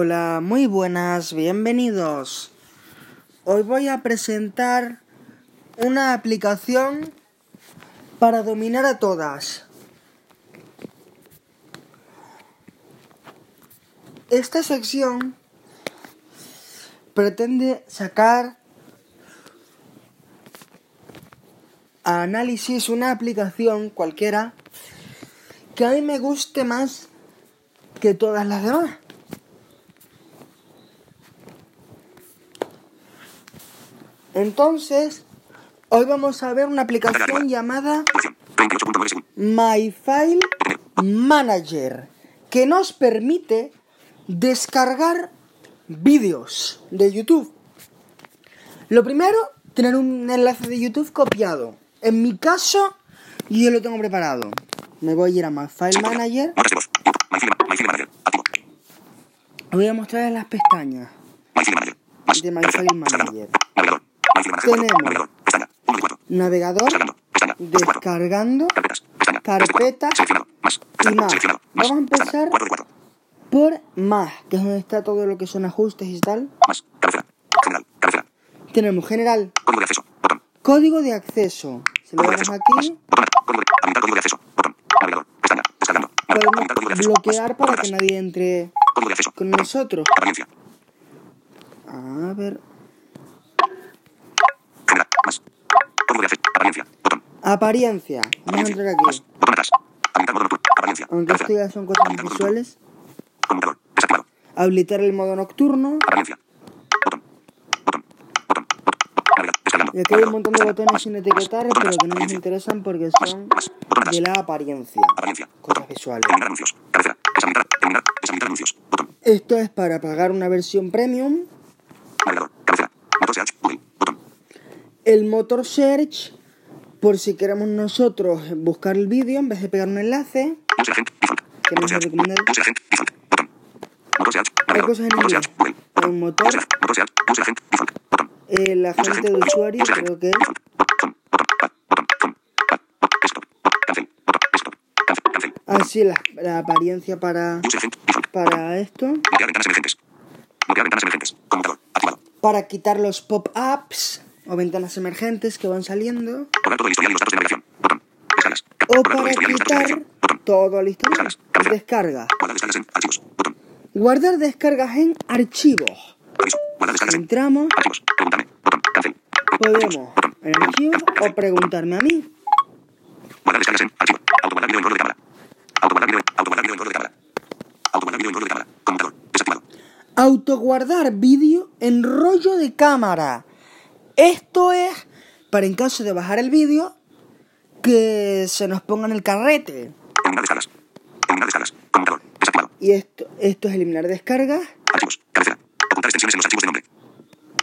Hola, muy buenas, bienvenidos. Hoy voy a presentar una aplicación para dominar a todas. Esta sección pretende sacar a análisis una aplicación cualquiera que a mí me guste más que todas las demás. Entonces, hoy vamos a ver una aplicación llamada My File Manager, que nos permite descargar vídeos de YouTube. Lo primero, tener un enlace de YouTube copiado. En mi caso, yo lo tengo preparado. Me voy a ir a My File Manager. Voy a mostrar las pestañas de My File Manager. Tenemos navegador, descargando, carpetas y más. Vamos a empezar por más, que es donde está todo lo que son ajustes y tal. Tenemos general, código de acceso. Si le damos aquí, podemos bloquear para que nadie entre con nosotros. A ver. Apariencia. Vamos a entrar aquí. Aunque esto ya son cosas visuales. Habilitar el modo nocturno. Y aquí hay un montón de botones sin etiquetar, pero que no nos interesan porque son de la apariencia. Cosas visuales. Esto es para pagar una versión premium. El motor search, por si queremos nosotros buscar el vídeo en vez de pegar un enlace. Que nos recomienda. Hay cosas en inglés. Un motor. El agente de usuario creo que es. Así la, la apariencia para, para esto. Para quitar los pop-ups o ventanas emergentes que van saliendo. O para quitar todo el historial. Descarga. Guardar descargas en archivos. Entramos. Podemos en archivos o preguntarme a mí. Guardar descargas en archivo. Autoguardar vídeo en rollo de cámara. Autoguardar vídeo en autoguardar vídeo en de cámara. Autoguardar en rollo de cámara. Conmutador. Desactivado. Autoguardar vídeo en rollo de cámara. Esto es para en caso de bajar el vídeo que se nos ponga en el carrete. Eliminar descargas. Eliminar descargas. Conmutador. Desactivado. Y esto, esto es eliminar descargas. Archivos. Cabecera. Ocultar extensiones en los archivos de nombre.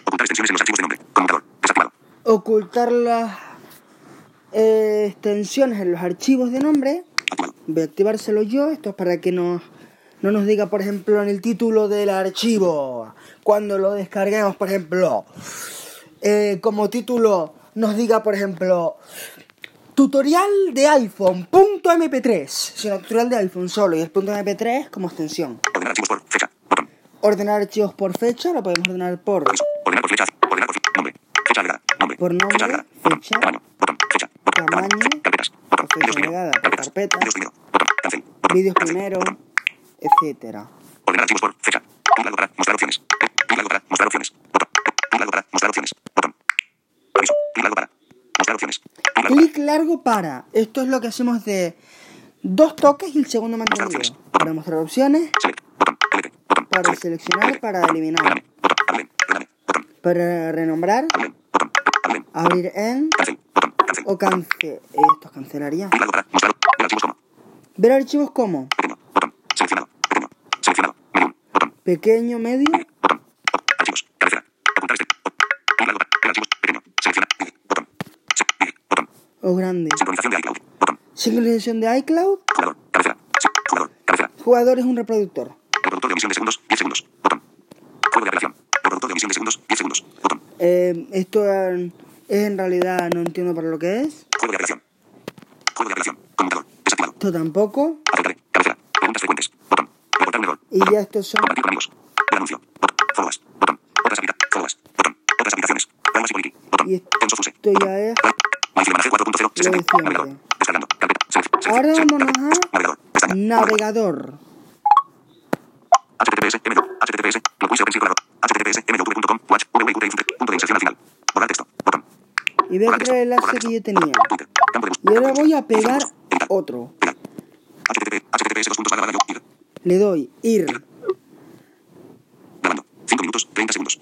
Ocultar extensiones en los archivos de nombre. Conmutador. Desactivado. Ocultar las eh, extensiones en los archivos de nombre. Activado. Voy a activárselo yo. Esto es para que nos, no nos diga, por ejemplo, en el título del archivo. Cuando lo descarguemos, por ejemplo. Eh, como título nos diga, por ejemplo. Tutorial de iPhone, punto MP3. Sino tutorial de iPhone solo y el punto MP3 como extensión. Ordenar archivos por fecha. Botón. Ordenar archivos por fecha, lo podemos ordenar por. Ordenar por fecha. Ordenar por fi- nombre. Fecha agregada. Nombre. Por nombre, Fecha agregada. fecha. Tamaño. Botón. Fecha. Botón. Tamaño. Carpetas. Botón. Fecha Vídeos primero. Carpetas. carpeta. Vídeos primero. Botón. Cancel. Botón. Cancel. primero, Botón. etcétera. Ordenar archivos por fecha. Un lado para mostrar opciones. Un lado para mostrar opciones. Botón. Un lado para mostrar opciones. Botón. Aviso. Un lado para mostrar opciones. Un lado para Clic largo para. Esto es lo que hacemos de dos toques y el segundo mantenido. Para mostrar opciones, para seleccionar, para eliminar, para renombrar, abrir en o cancel. Esto cancelaría. Ver archivos como. Pequeño, medio, o grande. Sincronización de iCloud. Botón. Sincronización de iCloud. Jugador. Cabecera. Jugador. Cabecera. Jugador es un reproductor. Reproductor de emisión de segundos. 10 segundos. Botón. Juego de apelación. Reproductor de emisión de segundos. 10 segundos. Botón. Eh, esto eh, es en realidad no entiendo para lo que es. Juego de apelación. Juego de apelación. Conmutador. Desactivado. Esto tampoco. Aceptaré. Cabecera. Preguntas frecuentes. Botón. Reportar un error. Y ya estos son Compartir con amigos. El anuncio. Botón. Followers. Botón. Otras aplicaciones. Followers. Botón. Otras aplicaciones. Botón. Tenso Fuse. esto ya es MyFile Manager 4.0. Lo 60. de siempre. Ahora vámonos a Navegador. HTTPS, HTTPS, HTTPS, MDO.com, Watch, VWT, punto de inserción al final. Borrar texto, botón. Y ve el enlace que yo tenía. De Y ahora voy a pegar otro. Le doy ir. Grabando. 5 minutos, 30 segundos.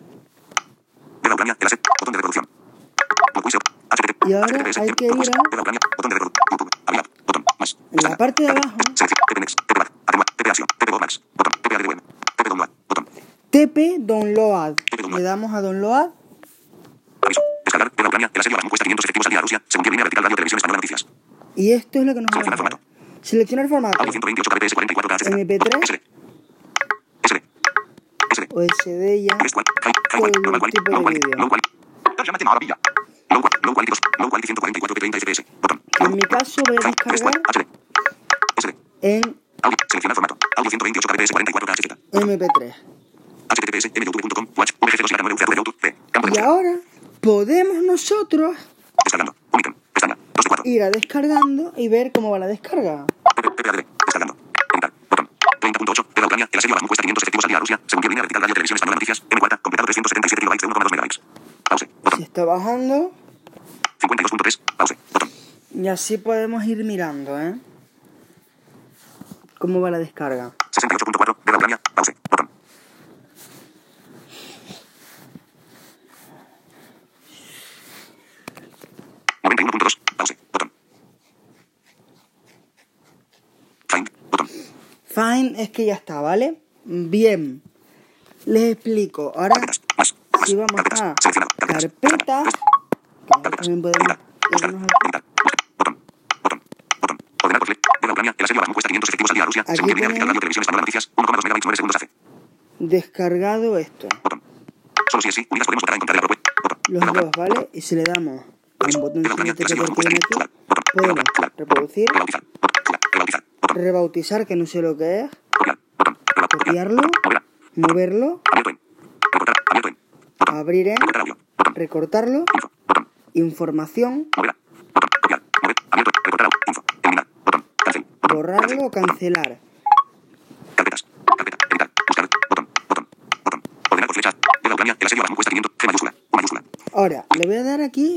Veda Ucrania, el botón de reproducción. Y ahora HTTPS, hay que ir a- Ucrania, de. En la parte de abajo. TP Download. Le damos a Download. Descargar. Ucrania. A la encuesta 500 efectivos al día a Rusia. Según línea vertical radio televisión española noticias. Y esto es lo que nos Seleccionar mostrar. Seleccionar formato. Audio 128 kbps 44 KHZ. MP3. SD. SD. SD. O SD ya. Normal quality, tipo de low quality, vídeo. low quality. Térjamate maravilla. Low qual- low quality 2, low quality 144 p 30 fps. Botón. En mi caso voy a descargar en Audio. Seleccionar formato. Audio 128 kbps 44 KHZ. MP3. https myoutube.com watch vg2 y 9 v YouTube C. Campo de Y búsqueda. ahora podemos nosotros Descargando. Pestaña. 2 de 4. ir a descargando y ver cómo va la descarga. PPADB. Descargando. Botón. 30.8. Veda Ucrania. El asedio a la encuesta 500 efectivos al día a Rusia. Según línea vertical radio televisión española noticias. Completado 377 kilobytes de 1,2 megabytes. Pause. Botón. Se está bajando 52.3. Pause. Botón. Y así podemos ir mirando, ¿eh? Cómo va la descarga. 68.4. Veda Ucrania. Pause. Botón. dos Pause. Botón. Find. Botón. Fine es que ya está, ¿vale? Bien. Les explico. Ahora, si vamos a. Carpetas. también podemos irnos aquí. Editar. Buscar. Botón. Botón. Botón. Ordenar por clic. Veda Ucrania. El asedio a la encuesta 500 efectivos al día a Rusia. Aquí Según vertical tenemos- radio televisión española noticias. 1,2 megabytes 9 segundos hace. descargado esto. Botón. Solo si es sí, unidas podemos votar a encontrar la propuesta. Botón. Los dos. ¿vale? Y si le damos al botón Veda Ucrania. siguiente El que asedio a la encuesta tiene 500 aquí, Jugar. Botón. podemos reproducir, Rebautizar. Que no sé lo que es. Copiarlo. Moverlo, en. En. Abrir en, recortarlo, información, borrarlo o Cancel. cancelar. Carpetas. Carpeta. Editar. Buscar. Botón. Botón. Botón. Ordenar por flecha. Veda Ucrania. El asedio a la encuesta 500. G mayúscula. Mayúscula. Ahora, le voy a dar aquí